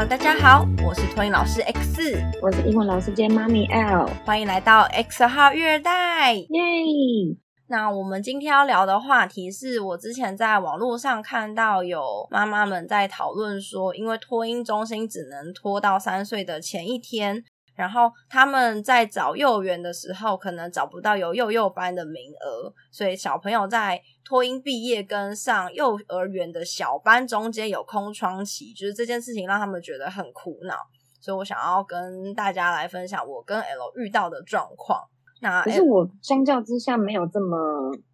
Hello，大家好，我是托音老师 X，我是英文老师兼妈咪 L，欢迎来到 X 号育儿袋，耶！那我们今天要聊的话题是我之前在网络上看到有妈妈们在讨论说，因为托婴中心只能拖到三岁的前一天。然后他们在找幼儿园的时候，可能找不到有幼幼班的名额，所以小朋友在托婴毕业跟上幼儿园的小班中间有空窗期，就是这件事情让他们觉得很苦恼。所以我想要跟大家来分享我跟 L 遇到的状况。那可是我相较之下没有这么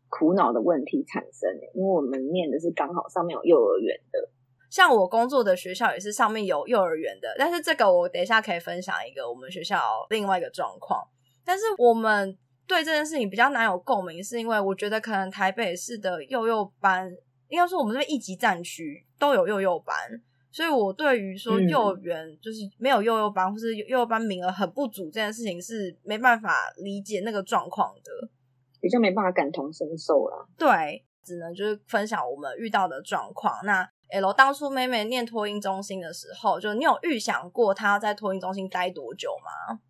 苦恼的问题产生，因为我们念的是刚好上面有幼儿园的。像我工作的学校也是上面有幼儿园的，但是这个我等一下可以分享一个我们学校另外一个状况。但是我们对这件事情比较难有共鸣，是因为我觉得可能台北市的幼幼班，应该说我们这边一级战区都有幼幼班，所以我对于说幼儿园就是没有幼幼班或是幼幼班名额很不足这件事情是没办法理解那个状况的，比较没办法感同身受啦。对，只能就是分享我们遇到的状况。那 L 当初妹妹念托婴中心的时候，就你有预想过她在托婴中心待多久吗？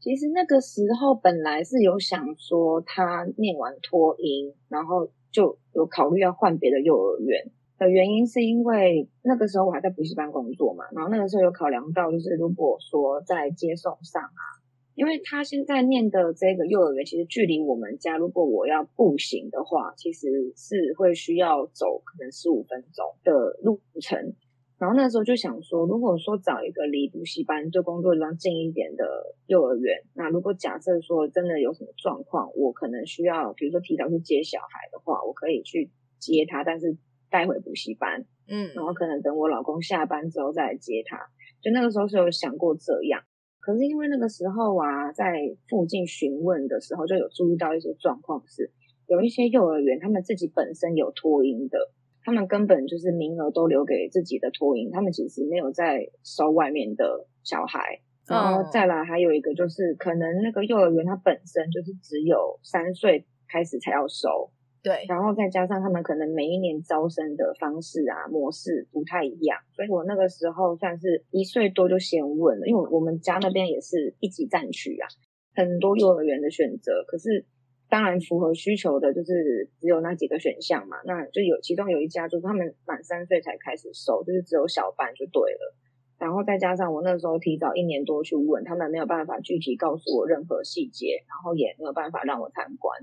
其实那个时候本来是有想说，她念完托婴，然后就有考虑要换别的幼儿园的原因，是因为那个时候我还在补习班工作嘛，然后那个时候有考量到，就是如果说在接送上啊。因为他现在念的这个幼儿园，其实距离我们家，如果我要步行的话，其实是会需要走可能十五分钟的路程。然后那时候就想说，如果说找一个离补习班就工作地方近一点的幼儿园，那如果假设说真的有什么状况，我可能需要，比如说提早去接小孩的话，我可以去接他，但是带回补习班，嗯，然后可能等我老公下班之后再来接他。就那个时候是有想过这样。可是因为那个时候啊，在附近询问的时候，就有注意到一些状况，是有一些幼儿园他们自己本身有托婴的，他们根本就是名额都留给自己的托婴，他们其实没有在收外面的小孩。然后再来还有一个就是，可能那个幼儿园它本身就是只有三岁开始才要收。对，然后再加上他们可能每一年招生的方式啊模式不太一样，所以我那个时候算是一岁多就先问了，因为我们家那边也是一级战区啊，很多幼儿园的选择，可是当然符合需求的就是只有那几个选项嘛，那就有其中有一家就是他们满三岁才开始收，就是只有小班就对了，然后再加上我那时候提早一年多去问，他们没有办法具体告诉我任何细节，然后也没有办法让我参观。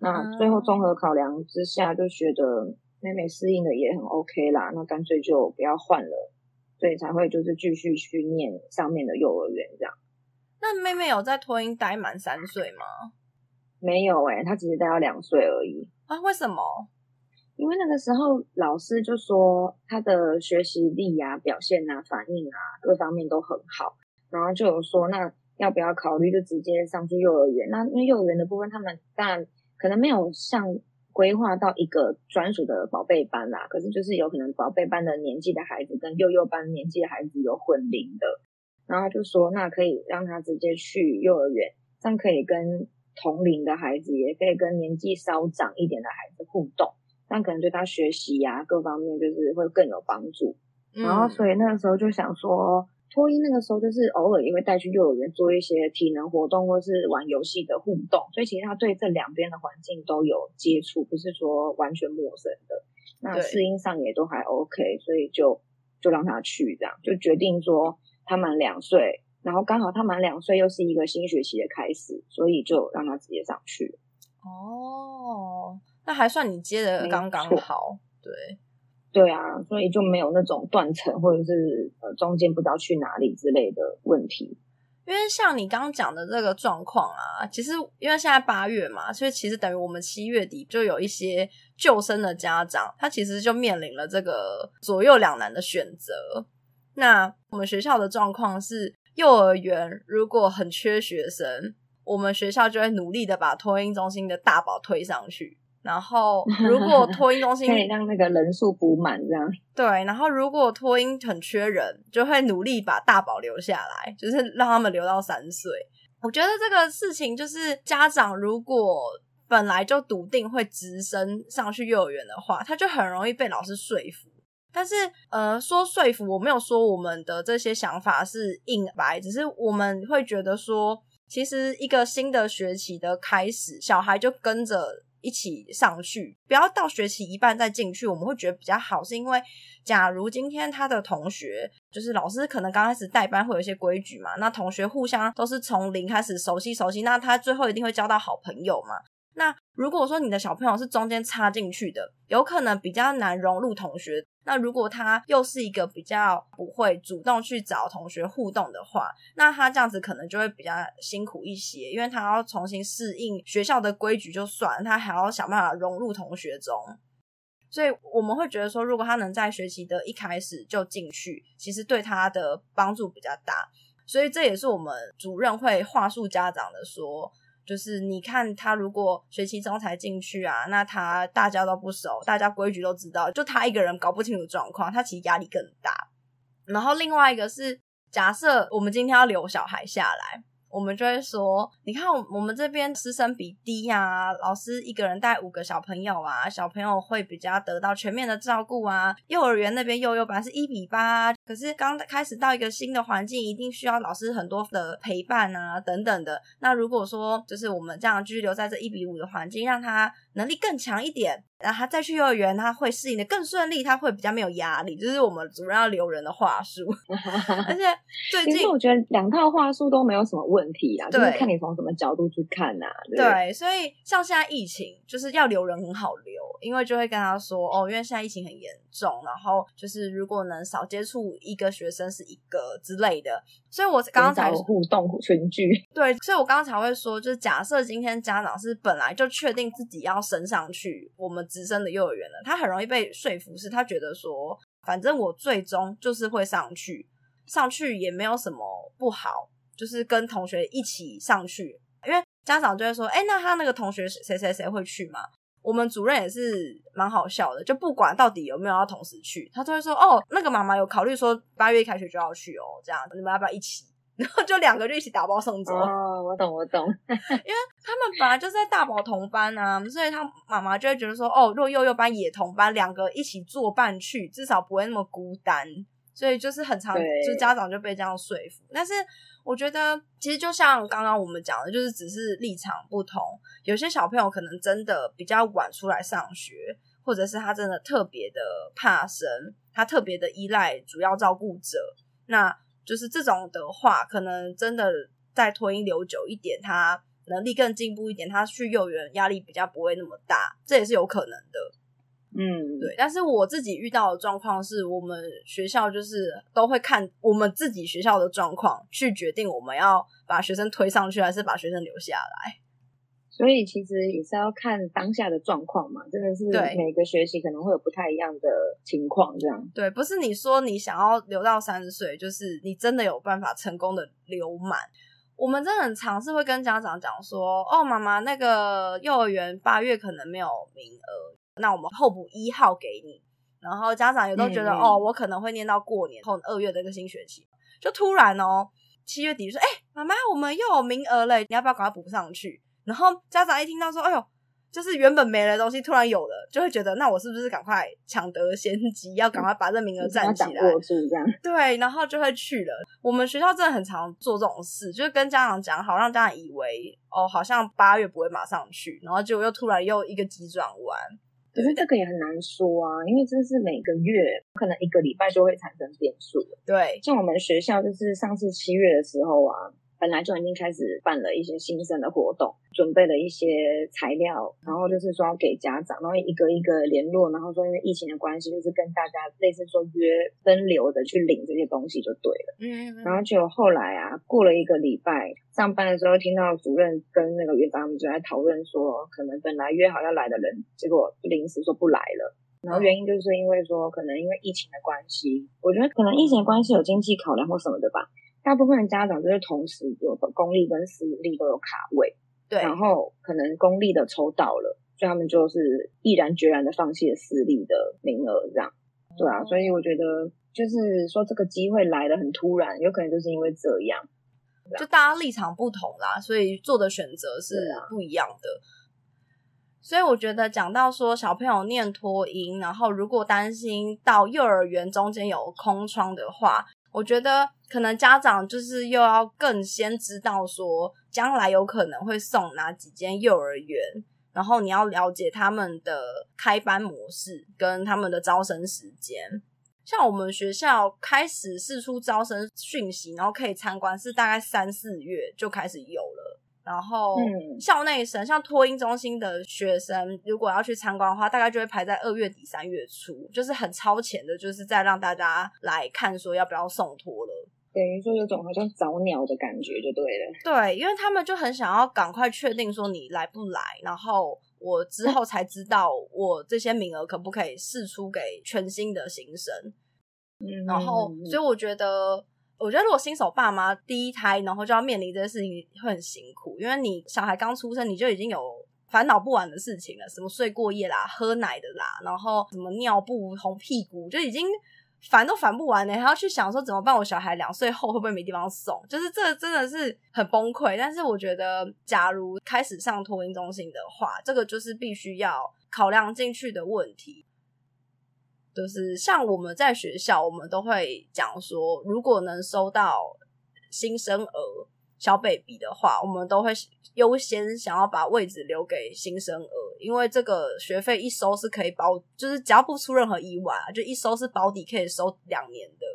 那最后综合考量之下，就觉得妹妹适应的也很 OK 啦，那干脆就不要换了，所以才会就是继续去念上面的幼儿园这样。那妹妹有在托婴待满三岁吗？没有哎，她只是待到两岁而已啊？为什么？因为那个时候老师就说她的学习力啊、表现啊、反应啊各方面都很好，然后就有说那要不要考虑就直接上去幼儿园？那因为幼儿园的部分，他们当然。可能没有像规划到一个专属的宝贝班啦，可是就是有可能宝贝班的年纪的孩子跟幼幼班年纪的孩子有混龄的，然后就说那可以让他直接去幼儿园，这样可以跟同龄的孩子，也可以跟年纪稍长一点的孩子互动，但可能对他学习呀各方面就是会更有帮助。然后所以那个时候就想说。托一那个时候就是偶尔也会带去幼儿园做一些体能活动或是玩游戏的互动，所以其实他对这两边的环境都有接触，不是说完全陌生的。那适应上也都还 OK，所以就就让他去这样，就决定说他满两岁，然后刚好他满两岁又是一个新学期的开始，所以就让他直接上去。哦，那还算你接的刚刚好，对。对啊，所以就没有那种断层或者是呃中间不知道去哪里之类的问题。因为像你刚刚讲的这个状况啊，其实因为现在八月嘛，所以其实等于我们七月底就有一些救生的家长，他其实就面临了这个左右两难的选择。那我们学校的状况是，幼儿园如果很缺学生，我们学校就会努力的把托婴中心的大宝推上去。然后，如果 托婴中心可以让那个人数补满，这样对。然后，如果托婴很缺人，就会努力把大宝留下来，就是让他们留到三岁。我觉得这个事情就是家长如果本来就笃定会直升上去幼儿园的话，他就很容易被老师说服。但是呃，说说服我没有说我们的这些想法是硬白，只是我们会觉得说，其实一个新的学期的开始，小孩就跟着。一起上去，不要到学期一半再进去，我们会觉得比较好。是因为，假如今天他的同学，就是老师可能刚开始带班会有一些规矩嘛，那同学互相都是从零开始熟悉熟悉，那他最后一定会交到好朋友嘛。那如果说你的小朋友是中间插进去的，有可能比较难融入同学。那如果他又是一个比较不会主动去找同学互动的话，那他这样子可能就会比较辛苦一些，因为他要重新适应学校的规矩就算，他还要想办法融入同学中。所以我们会觉得说，如果他能在学期的一开始就进去，其实对他的帮助比较大。所以这也是我们主任会话术家长的说。就是你看他如果学期中才进去啊，那他大家都不熟，大家规矩都知道，就他一个人搞不清楚状况，他其实压力更大。然后另外一个是，假设我们今天要留小孩下来。我们就会说，你看我们这边师生比低呀，老师一个人带五个小朋友啊，小朋友会比较得到全面的照顾啊。幼儿园那边幼幼班是一比八，可是刚开始到一个新的环境，一定需要老师很多的陪伴啊，等等的。那如果说就是我们这样继续留在这一比五的环境，让他能力更强一点。然后他再去幼儿园，他会适应的更顺利，他会比较没有压力。就是我们主任要留人的话术，而且最近我觉得两套话术都没有什么问题啊，就是看你从什么角度去看呐。对，所以像现在疫情，就是要留人很好留，因为就会跟他说哦，因为现在疫情很严重，然后就是如果能少接触一个学生是一个之类的。所以我刚刚才互动群聚，对，所以我刚刚才会说，就是假设今天家长是本来就确定自己要升上去，我们。直升的幼儿园了，他很容易被说服，是他觉得说，反正我最终就是会上去，上去也没有什么不好，就是跟同学一起上去。因为家长就会说，哎，那他那个同学谁谁谁会去吗？我们主任也是蛮好笑的，就不管到底有没有要同时去，他都会说，哦，那个妈妈有考虑说八月一开学就要去哦，这样你们要不要一起？然后就两个就一起打包送走。哦，我懂，我懂。因为他们本来就是在大宝同班啊，所以他妈妈就会觉得说，哦，若幼幼班也同班，两个一起作伴去，至少不会那么孤单。所以就是很常，就家长就被这样说服。但是我觉得，其实就像刚刚我们讲的，就是只是立场不同。有些小朋友可能真的比较晚出来上学，或者是他真的特别的怕生，他特别的依赖主要照顾者。那就是这种的话，可能真的在托婴留久一点，他能力更进步一点，他去幼儿园压力比较不会那么大，这也是有可能的。嗯，对。但是我自己遇到的状况是，我们学校就是都会看我们自己学校的状况，去决定我们要把学生推上去，还是把学生留下来。所以其实也是要看当下的状况嘛，真的是每个学期可能会有不太一样的情况，这样。对，不是你说你想要留到三十岁，就是你真的有办法成功的留满。我们真的很尝试会跟家长讲说，哦，妈妈，那个幼儿园八月可能没有名额，那我们候补一号给你。然后家长也都觉得，哦，我可能会念到过年后二月的一个新学期，就突然哦，七月底说，哎，妈妈，我们又有名额了，你要不要赶快补上去？然后家长一听到说，哎呦，就是原本没的东西突然有了，就会觉得那我是不是赶快抢得先机，要赶快把这名额占起来？这样对，然后就会去了。我们学校真的很常做这种事，就是跟家长讲好，让家长以为哦，好像八月不会马上去，然后结果又突然又一个急转弯。可是这个也很难说啊，因为这是每个月可能一个礼拜就会产生变数。对，像我们学校就是上次七月的时候啊。本来就已经开始办了一些新生的活动，准备了一些材料，然后就是说要给家长，然后一个一个联络，然后说因为疫情的关系，就是跟大家类似说约分流的去领这些东西就对了。嗯，然后就后来啊，过了一个礼拜，上班的时候听到主任跟那个园长他们就在讨论说，可能本来约好要来的人，结果临时说不来了。然后原因就是因为说，可能因为疫情的关系，我觉得可能疫情的关系有经济考量或什么的吧。大部分的家长就是同时有公立跟私立都有卡位，对，然后可能公立的抽到了，所以他们就是毅然决然的放弃了私立的名额，这样，对啊，所以我觉得就是说这个机会来的很突然，有可能就是因为这样，就大家立场不同啦，所以做的选择是不一样的。所以我觉得讲到说小朋友念托婴，然后如果担心到幼儿园中间有空窗的话，我觉得可能家长就是又要更先知道说将来有可能会送哪几间幼儿园，然后你要了解他们的开班模式跟他们的招生时间。像我们学校开始试出招生讯息，然后可以参观是大概三四月就开始有了。然后校内生像托婴中心的学生，如果要去参观的话，大概就会排在二月底三月初，就是很超前的，就是在让大家来看说要不要送托了。等于说有种好像早鸟的感觉就对了。对，因为他们就很想要赶快确定说你来不来，然后我之后才知道我这些名额可不可以试出给全新的新生。嗯，然后所以我觉得。我觉得如果新手爸妈第一胎，然后就要面临这些事情，会很辛苦，因为你小孩刚出生，你就已经有烦恼不完的事情了，什么睡过夜啦、喝奶的啦，然后什么尿布、红屁股，就已经烦都烦不完呢，还要去想说怎么办？我小孩两岁后会不会没地方送？就是这真的是很崩溃。但是我觉得，假如开始上托婴中心的话，这个就是必须要考量进去的问题。就是像我们在学校，我们都会讲说，如果能收到新生儿小 baby 的话，我们都会优先想要把位置留给新生儿，因为这个学费一收是可以保，就是只要不出任何意外啊，就一收是保底，可以收两年的。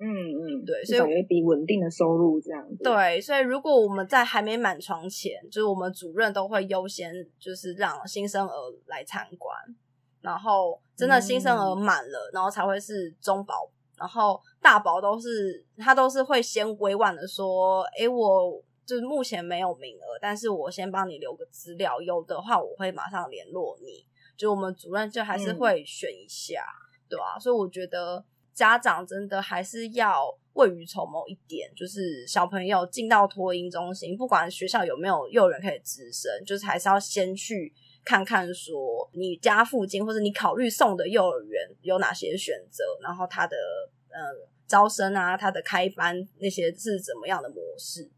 嗯嗯，对，所以有一笔稳定的收入这样子。对，所以如果我们在还没满床前，就是我们主任都会优先就是让新生儿来参观。然后真的新生儿满了，然后才会是中保，然后大保都是他都是会先委婉的说，诶，我就是目前没有名额，但是我先帮你留个资料，有的话我会马上联络你。就我们主任就还是会选一下，对啊？所以我觉得家长真的还是要未雨绸缪一点，就是小朋友进到托婴中心，不管学校有没有幼儿园可以直升，就是还是要先去。看看说你家附近或者你考虑送的幼儿园有哪些选择，然后它的呃招生啊，它的开班那些是怎么样的模式？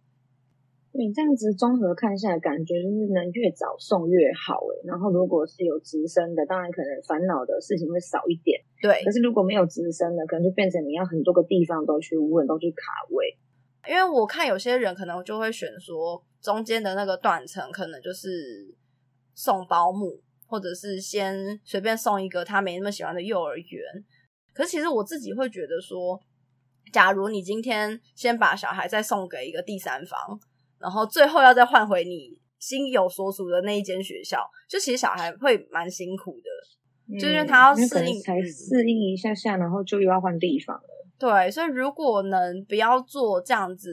你这样子综合看下来，感觉就是能越早送越好诶。然后如果是有直升的，当然可能烦恼的事情会少一点。对，可是如果没有直升的，可能就变成你要很多个地方都去问，都去卡位。因为我看有些人可能就会选说中间的那个断层，可能就是。送保姆，或者是先随便送一个他没那么喜欢的幼儿园。可是其实我自己会觉得说，假如你今天先把小孩再送给一个第三方，然后最后要再换回你心有所属的那一间学校，就其实小孩会蛮辛苦的，就是他要适应，才适应一下下，然后就又要换地方了。对，所以如果能不要做这样子。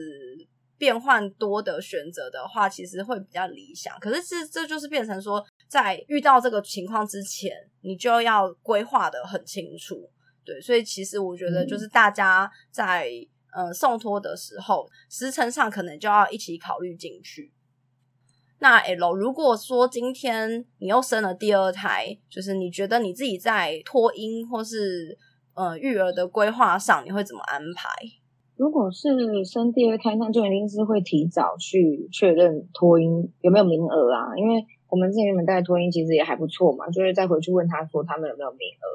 变换多的选择的话，其实会比较理想。可是这这就是变成说，在遇到这个情况之前，你就要规划的很清楚。对，所以其实我觉得，就是大家在呃送托的时候，时程上可能就要一起考虑进去。那 L，如果说今天你又生了第二胎，就是你觉得你自己在托婴或是呃育儿的规划上，你会怎么安排？如果是生第二胎，那就一定是会提早去确认托婴有没有名额啊，因为我们之前原本带托婴其实也还不错嘛，就会再回去问他说他们有没有名额，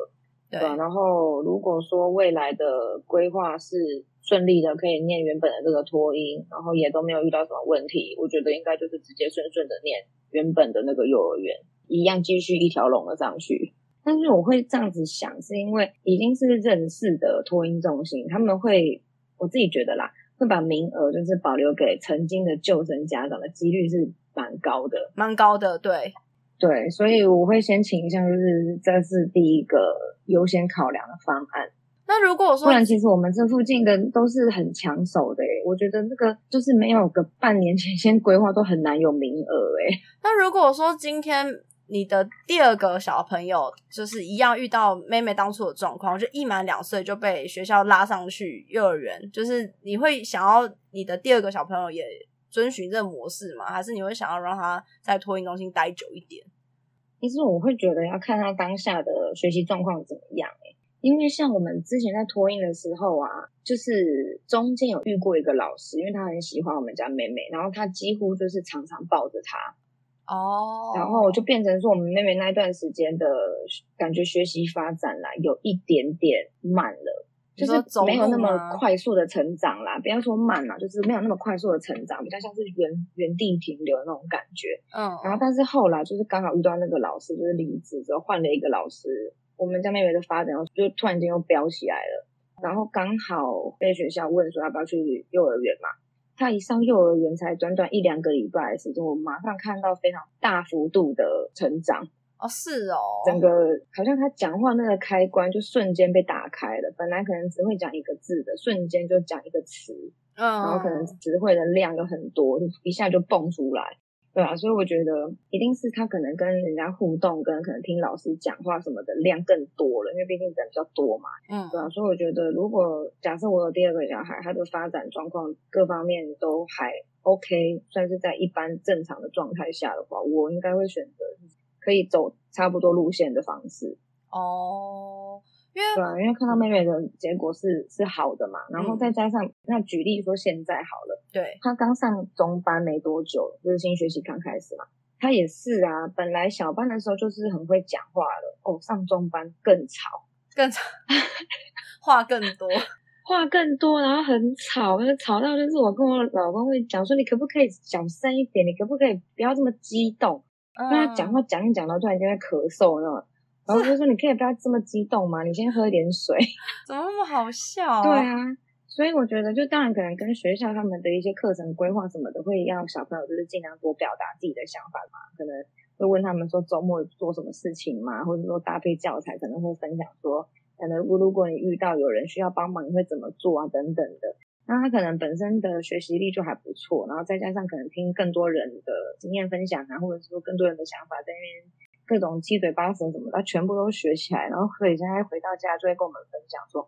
对吧？然后如果说未来的规划是顺利的，可以念原本的这个托婴，然后也都没有遇到什么问题，我觉得应该就是直接顺顺的念原本的那个幼儿园，一样继续一条龙的上去。但是我会这样子想，是因为已经是认识的托婴中心，他们会。我自己觉得啦，会把名额就是保留给曾经的旧生家长的几率是蛮高的，蛮高的，对对，所以我会先倾向就是这是第一个优先考量的方案。那如果说不然，其实我们这附近的都是很抢手的，我觉得那个就是没有个半年前先规划都很难有名额，哎。那如果说今天。你的第二个小朋友就是一样遇到妹妹当初的状况，就一满两岁就被学校拉上去幼儿园。就是你会想要你的第二个小朋友也遵循这个模式吗？还是你会想要让他在托婴中心待久一点？其实我会觉得要看他当下的学习状况怎么样，因为像我们之前在托婴的时候啊，就是中间有遇过一个老师，因为他很喜欢我们家妹妹，然后他几乎就是常常抱着她。哦，然后就变成说我们妹妹那一段时间的感觉学习发展啦，有一点点慢了。就是没有那么快速的成长啦，不要说慢啦，就是没有那么快速的成长，比较像是原原地停留的那种感觉。嗯，然后但是后来就是刚好遇到那个老师，就是离职之后换了一个老师，我们家妹妹的发展就突然间又飙起来了。然后刚好被学校问说要不要去幼儿园嘛，她一上幼儿园才短短一两个礼拜的时间，我马上看到非常大幅度的成长。哦，是哦，整个好像他讲话那个开关就瞬间被打开了，本来可能只会讲一个字的，瞬间就讲一个词，嗯，然后可能词汇的量就很多，就一下就蹦出来，对啊，所以我觉得一定是他可能跟人家互动，跟可能听老师讲话什么的量更多了，因为毕竟人比较多嘛，嗯，对啊，所以我觉得如果假设我有第二个小孩，他的发展状况各方面都还 OK，算是在一般正常的状态下的话，我应该会选择。可以走差不多路线的方式哦，因为对，因为看到妹妹的结果是是好的嘛，然后再加上那举例说现在好了，对，她刚上中班没多久，就是新学期刚开始嘛，她也是啊，本来小班的时候就是很会讲话了，哦，上中班更吵，更吵，话更多，话更多，然后很吵，就吵到就是我跟我老公会讲说，你可不可以小声一点，你可不可以不要这么激动。讲话讲一讲，然后突然间在咳嗽，那种，然后就说：“你可以不要这么激动嘛？你先喝一点水。”怎么那么好笑？对啊，所以我觉得，就当然可能跟学校他们的一些课程规划什么的，会要小朋友就是尽量多表达自己的想法嘛。可能会问他们说周末做什么事情嘛，或者说搭配教材，可能会分享说，可能如果你遇到有人需要帮忙，你会怎么做啊，等等的。那他可能本身的学习力就还不错，然后再加上可能听更多人的经验分享啊，或者是说更多人的想法，在那边各种七嘴八舌什么，他全部都学起来，然后所以现在回到家就会跟我们分享说，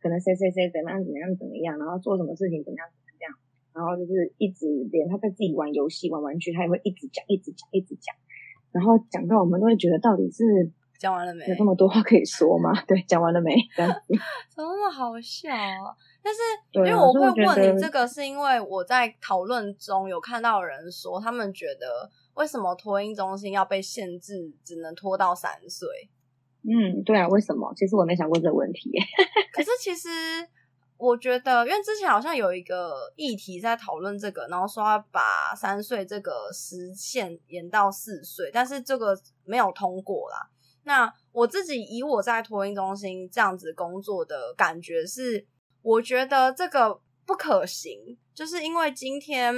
可能谁谁谁怎么样怎么样怎么样，然后做什么事情怎么样怎么样，然后就是一直连他在自己玩游戏玩玩具，他也会一直讲一直讲一直讲，然后讲到我们都会觉得到底是讲完了没？有这么多话可以说吗？对，讲完了没？这样子 怎么那么好笑啊？但是，因为我会问你这个，是因为我在讨论中有看到人说，他们觉得为什么托婴中心要被限制，只能拖到三岁？嗯，对啊，为什么？其实我没想过这个问题。可是其实我觉得，因为之前好像有一个议题在讨论这个，然后说要把三岁这个时限延到四岁，但是这个没有通过啦。那我自己以我在托婴中心这样子工作的感觉是。我觉得这个不可行，就是因为今天，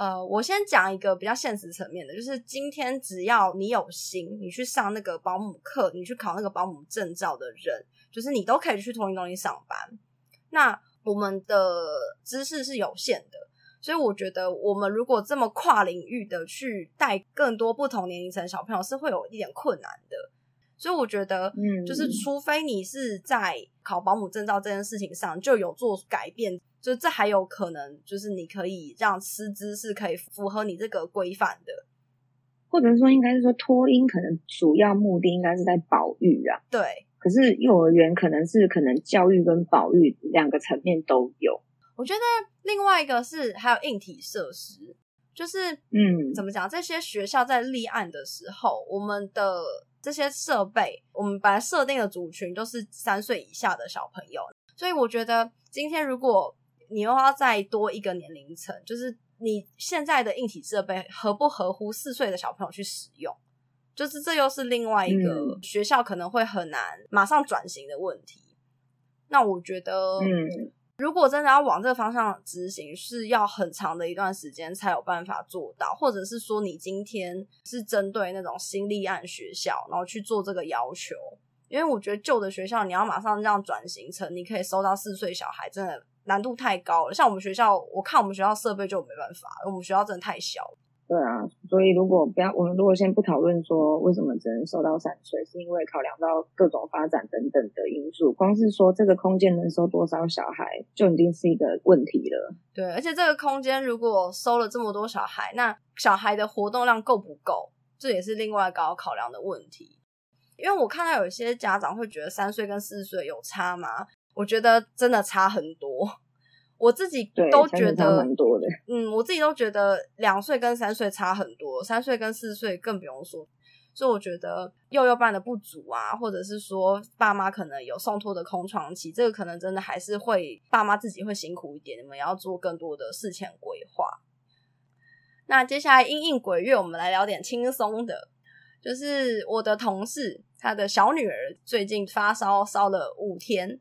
呃，我先讲一个比较现实层面的，就是今天只要你有心，你去上那个保姆课，你去考那个保姆证照的人，就是你都可以去同一中心上班。那我们的知识是有限的，所以我觉得我们如果这么跨领域的去带更多不同年龄层小朋友，是会有一点困难的。所以我觉得，嗯，就是除非你是在考保姆证照这件事情上就有做改变，就这还有可能，就是你可以让师资是可以符合你这个规范的，或者说应该是说托婴可能主要目的应该是在保育啊，对。可是幼儿园可能是可能教育跟保育两个层面都有。我觉得另外一个是还有硬体设施，就是嗯，怎么讲？这些学校在立案的时候，我们的。这些设备，我们本来设定的族群都是三岁以下的小朋友，所以我觉得今天如果你又要再多一个年龄层，就是你现在的硬体设备合不合乎四岁的小朋友去使用，就是这又是另外一个学校可能会很难马上转型的问题。那我觉得，嗯。如果真的要往这个方向执行，是要很长的一段时间才有办法做到，或者是说你今天是针对那种新立案学校，然后去做这个要求，因为我觉得旧的学校你要马上这样转型成你可以收到四岁小孩，真的难度太高了。像我们学校，我看我们学校设备就没办法，我们学校真的太小。对啊，所以如果不要，我们如果先不讨论说为什么只能收到三岁，是因为考量到各种发展等等的因素，光是说这个空间能收多少小孩，就已经是一个问题了。对，而且这个空间如果收了这么多小孩，那小孩的活动量够不够，这也是另外高考量的问题。因为我看到有些家长会觉得三岁跟四岁有差吗？我觉得真的差很多。我自己，都觉得蛮多的。嗯，我自己都觉得两岁跟三岁差很多，三岁跟四岁更不用说。所以我觉得幼幼班的不足啊，或者是说爸妈可能有送托的空窗期，这个可能真的还是会爸妈自己会辛苦一点，你们要做更多的事前规划。那接下来因应鬼月，我们来聊点轻松的，就是我的同事他的小女儿最近发烧烧了五天，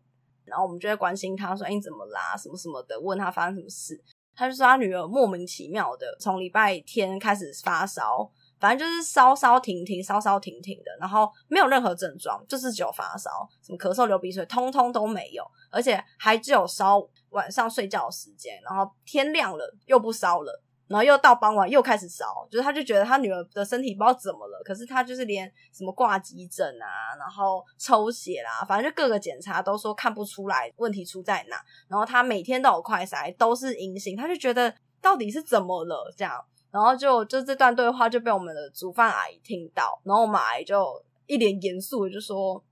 然后我们就会关心他说：“哎，你怎么啦？什么什么的，问他发生什么事。”他就说他女儿莫名其妙的从礼拜天开始发烧，反正就是烧烧停停，烧烧停停的，然后没有任何症状，就是只有发烧，什么咳嗽、流鼻水，通通都没有，而且还只有烧晚上睡觉的时间，然后天亮了又不烧了。然后又到傍晚又开始烧，就是他就觉得他女儿的身体不知道怎么了，可是他就是连什么挂急诊啊，然后抽血啦，反正就各个检查都说看不出来问题出在哪。然后他每天都有快筛，都是阴性，他就觉得到底是怎么了这样。然后就就这段对话就被我们的煮饭阿姨听到，然后我们阿姨就一脸严肃的就说：“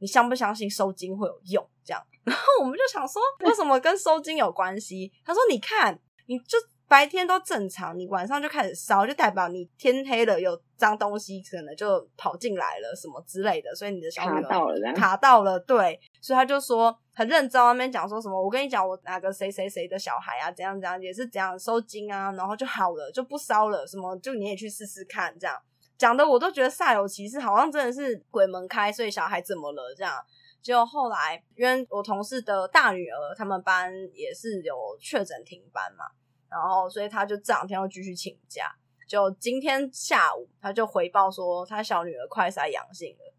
你相不相信收金会有用？”这样，然后我们就想说，为什么跟收金有关系？他说：“你看，你就。”白天都正常，你晚上就开始烧，就代表你天黑了有脏东西可能就跑进来了什么之类的，所以你的小女儿卡到了，卡到了，对，所以他就说很认真那边讲说什么，我跟你讲，我哪个谁谁谁的小孩啊，怎样怎样，也是怎样收精啊，然后就好了，就不烧了，什么就你也去试试看，这样讲的我都觉得煞有其事，好像真的是鬼门开，所以小孩怎么了这样。结果后来因为我同事的大女儿，他们班也是有确诊停班嘛。然后，所以他就这两天要继续请假。就今天下午，他就回报说他小女儿快筛阳性了。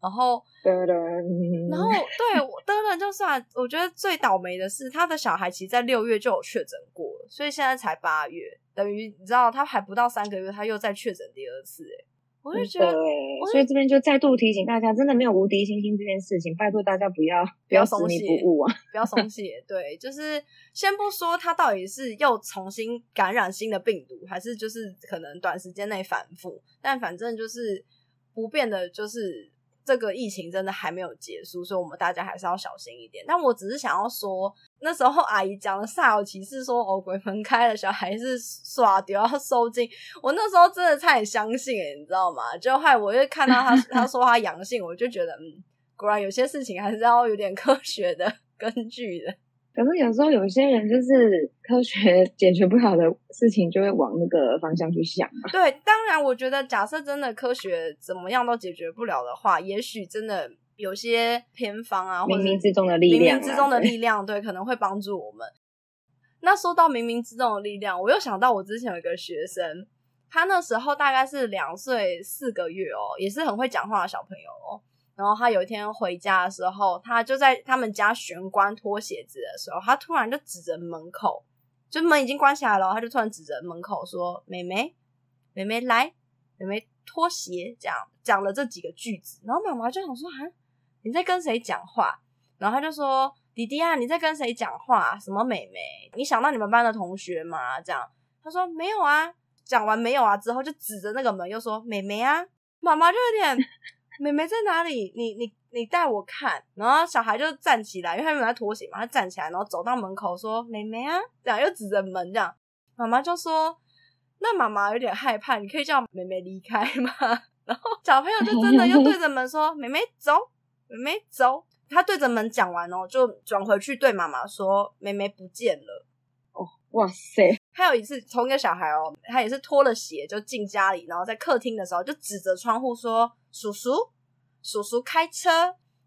然后，然后对我当然就算，我觉得最倒霉的是他的小孩，其实在六月就有确诊过了，所以现在才八月，等于你知道他还不到三个月，他又再确诊第二次，哎。我就觉得，所以这边就再度提醒大家，真的没有无敌星星这件事情，拜托大家不要不要松懈，不误啊，不要松懈。对，就是先不说他到底是又重新感染新的病毒，还是就是可能短时间内反复，但反正就是不变的，就是这个疫情真的还没有结束，所以我们大家还是要小心一点。但我只是想要说。那时候阿姨讲的煞有其事，说哦鬼门开了，小孩是耍丢要收金。我那时候真的差点相信，你知道吗？就害我就看到他 他说他阳性，我就觉得嗯，果然有些事情还是要有点科学的 根据的。可是有时候有些人就是科学 解决不了的事情，就会往那个方向去想。对，当然我觉得假设真的科学怎么样都解决不了的话，也许真的。有些偏方啊，冥冥之中的力量，冥冥之中的力量，对，可能会帮助我们。那说到冥冥之中的力量，我又想到我之前有一个学生，他那时候大概是两岁四个月哦，也是很会讲话的小朋友哦。然后他有一天回家的时候，他就在他们家玄关脱鞋子的时候，他突然就指着门口，就门已经关起来了，他就突然指着门口说：“妹妹，妹妹来，妹妹脱鞋。”这样讲了这几个句子，然后妈妈就想说：“啊。”你在跟谁讲话？然后他就说：“弟弟啊，你在跟谁讲话？什么妹妹？你想到你们班的同学吗？”这样他说：“没有啊。”讲完没有啊之后，就指着那个门又说：“妹妹啊！”妈妈就有点：“妹妹在哪里？你你你带我看。”然后小孩就站起来，因为他们在拖鞋嘛，他站起来，然后走到门口说：“妹妹啊！”这样又指着门这样，妈妈就说：“那妈妈有点害怕，你可以叫妹妹离开吗？” 然后小朋友就真的又对着门说：“妹妹走。”妹妹走，他对着门讲完哦，就转回去对妈妈说：“妹妹不见了。”哇塞！还有一次，同一个小孩哦，他也是脱了鞋就进家里，然后在客厅的时候就指着窗户说：“叔叔，叔叔开车。”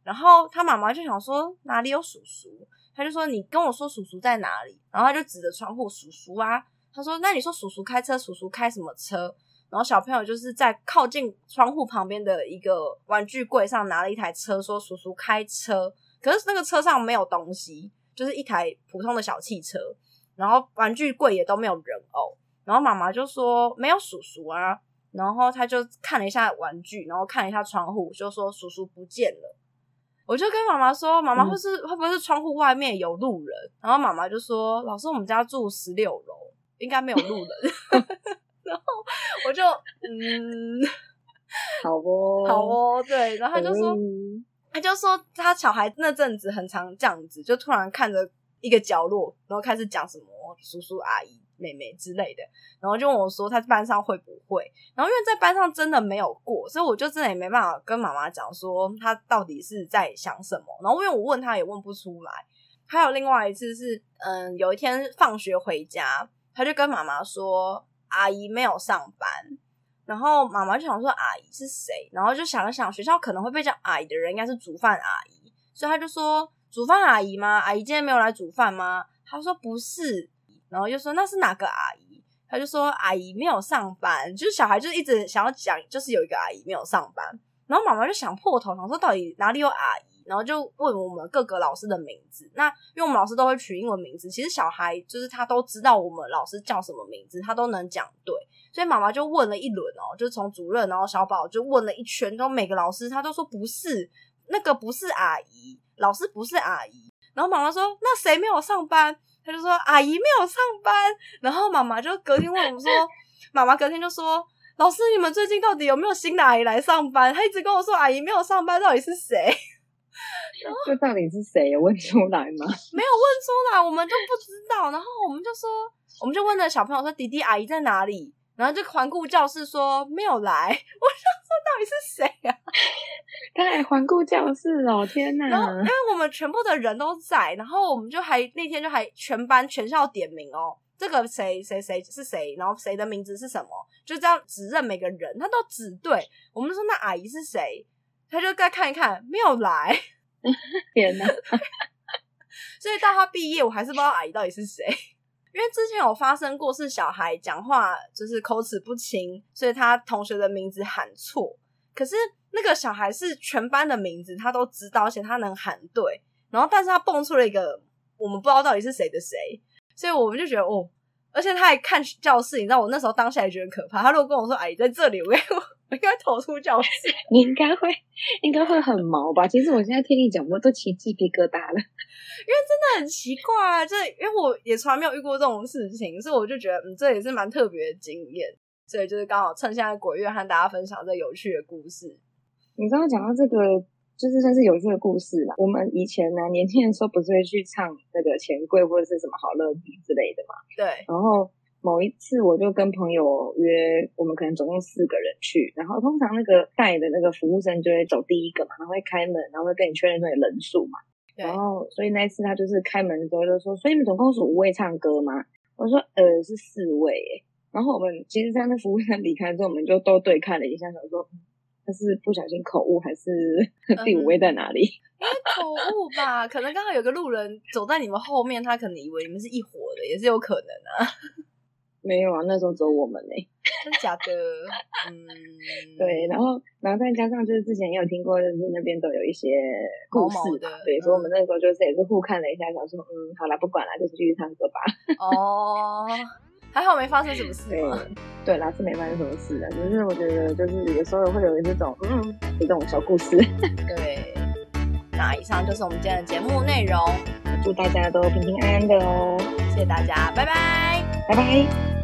然后他妈妈就想说：“哪里有叔叔？”他就说：“你跟我说叔叔在哪里？”然后他就指着窗户：“叔叔啊！”他说：“那你说叔叔开车，叔叔开什么车？”然后小朋友就是在靠近窗户旁边的一个玩具柜上拿了一台车，说：“叔叔开车。”可是那个车上没有东西，就是一台普通的小汽车。然后玩具柜也都没有人偶。然后妈妈就说：“没有叔叔啊。”然后他就看了一下玩具，然后看了一下窗户，就说：“叔叔不见了。”我就跟妈妈说：“妈妈，会是会不会是窗户外面有路人？”然后妈妈就说：“老师，我们家住十六楼，应该没有路人。” 然后我就嗯，好哦，好哦，对，然后他就说，他就说他小孩那阵子很常这样子，就突然看着一个角落，然后开始讲什么叔叔阿姨。妹妹之类的，然后就问我说他班上会不会？然后因为在班上真的没有过，所以我就真的也没办法跟妈妈讲说他到底是在想什么。然后因为我问他也问不出来。还有另外一次是，嗯，有一天放学回家，他就跟妈妈说阿姨没有上班，然后妈妈就想说阿姨是谁？然后就想了想，学校可能会被叫阿姨的人应该是煮饭阿姨，所以他就说煮饭阿姨吗？阿姨今天没有来煮饭吗？他说不是。然后就说那是哪个阿姨？他就说阿姨没有上班，就是小孩就一直想要讲，就是有一个阿姨没有上班。然后妈妈就想破头，想说到底哪里有阿姨？然后就问我们各个老师的名字。那因为我们老师都会取英文名字，其实小孩就是他都知道我们老师叫什么名字，他都能讲对。所以妈妈就问了一轮哦，就从主任然后小宝就问了一圈，都每个老师他都说不是那个不是阿姨，老师不是阿姨。然后妈妈说那谁没有上班？他就说阿姨没有上班，然后妈妈就隔天问我们说，妈妈隔天就说老师你们最近到底有没有新的阿姨来上班？他一直跟我说阿姨没有上班，到底是谁？这到底是谁？有问出来吗？没有问出来，我们就不知道。然后我们就说，我们就问那小朋友说，弟弟阿姨在哪里？然后就环顾教室说没有来。我想说到底是谁呀？他还环顾教室哦，天哪！然后因为我们全部的人都在，然后我们就还那天就还全班全校点名哦，这个谁谁谁是谁，然后谁的名字是什么，就这样指认每个人，他都指对。我们就说那阿姨是谁？他就再看一看，没有来。天哪！所以到他毕业，我还是不知道阿姨到底是谁。因为之前有发生过，是小孩讲话就是口齿不清，所以他同学的名字喊错。可是那个小孩是全班的名字，他都知道，而且他能喊对。然后，但是他蹦出了一个我们不知道到底是谁的谁，所以我们就觉得哦，而且他还看教室，你知道，我那时候当下也觉得可怕。他如果跟我说：“阿姨在这里”，我我应该逃出教室。你应该会，应该会很毛吧？其实我现在听你讲，我都起鸡皮疙瘩了。因为真的很奇怪啊，这因为我也从来没有遇过这种事情，所以我就觉得，嗯，这也是蛮特别的经验。所以就是刚好趁现在鬼月和大家分享这有趣的故事。你刚刚讲到这个，就是算是有趣的故事啦。我们以前呢，年轻的时候不是会去唱那个钱柜或者是什么好乐迪之类的嘛？对。然后某一次，我就跟朋友约，我们可能总共四个人去。然后通常那个带的那个服务生就会走第一个嘛，然后会开门，然后会跟你确认那个人数嘛。然后，所以那一次他就是开门的时候就说：“所以你们总共是五位唱歌吗？”我说：“呃，是四位。”然后我们其实，在那服务生离开之后，我们就都对看了一下，想说他是不小心口误，还是 第五位在哪里？口误吧，可能刚好有个路人走在你们后面，他可能以为你们是一伙的，也是有可能啊。没有啊，那时候只有我们呢。真假的？嗯，对，然后，然后再加上就是之前也有听过，就是那边都有一些故事的，对，所以我们那时候就是也是互看了一下，想说，嗯，好了，不管了，就是继续唱歌吧。哦，还好没发生什么事。对，对啦，是没发生什么事的，只是我觉得就是有时候会有这种，嗯，这种小故事。对，那以上就是我们今天的节目内容，祝大家都平平安安的哦，谢谢大家，拜拜，拜拜。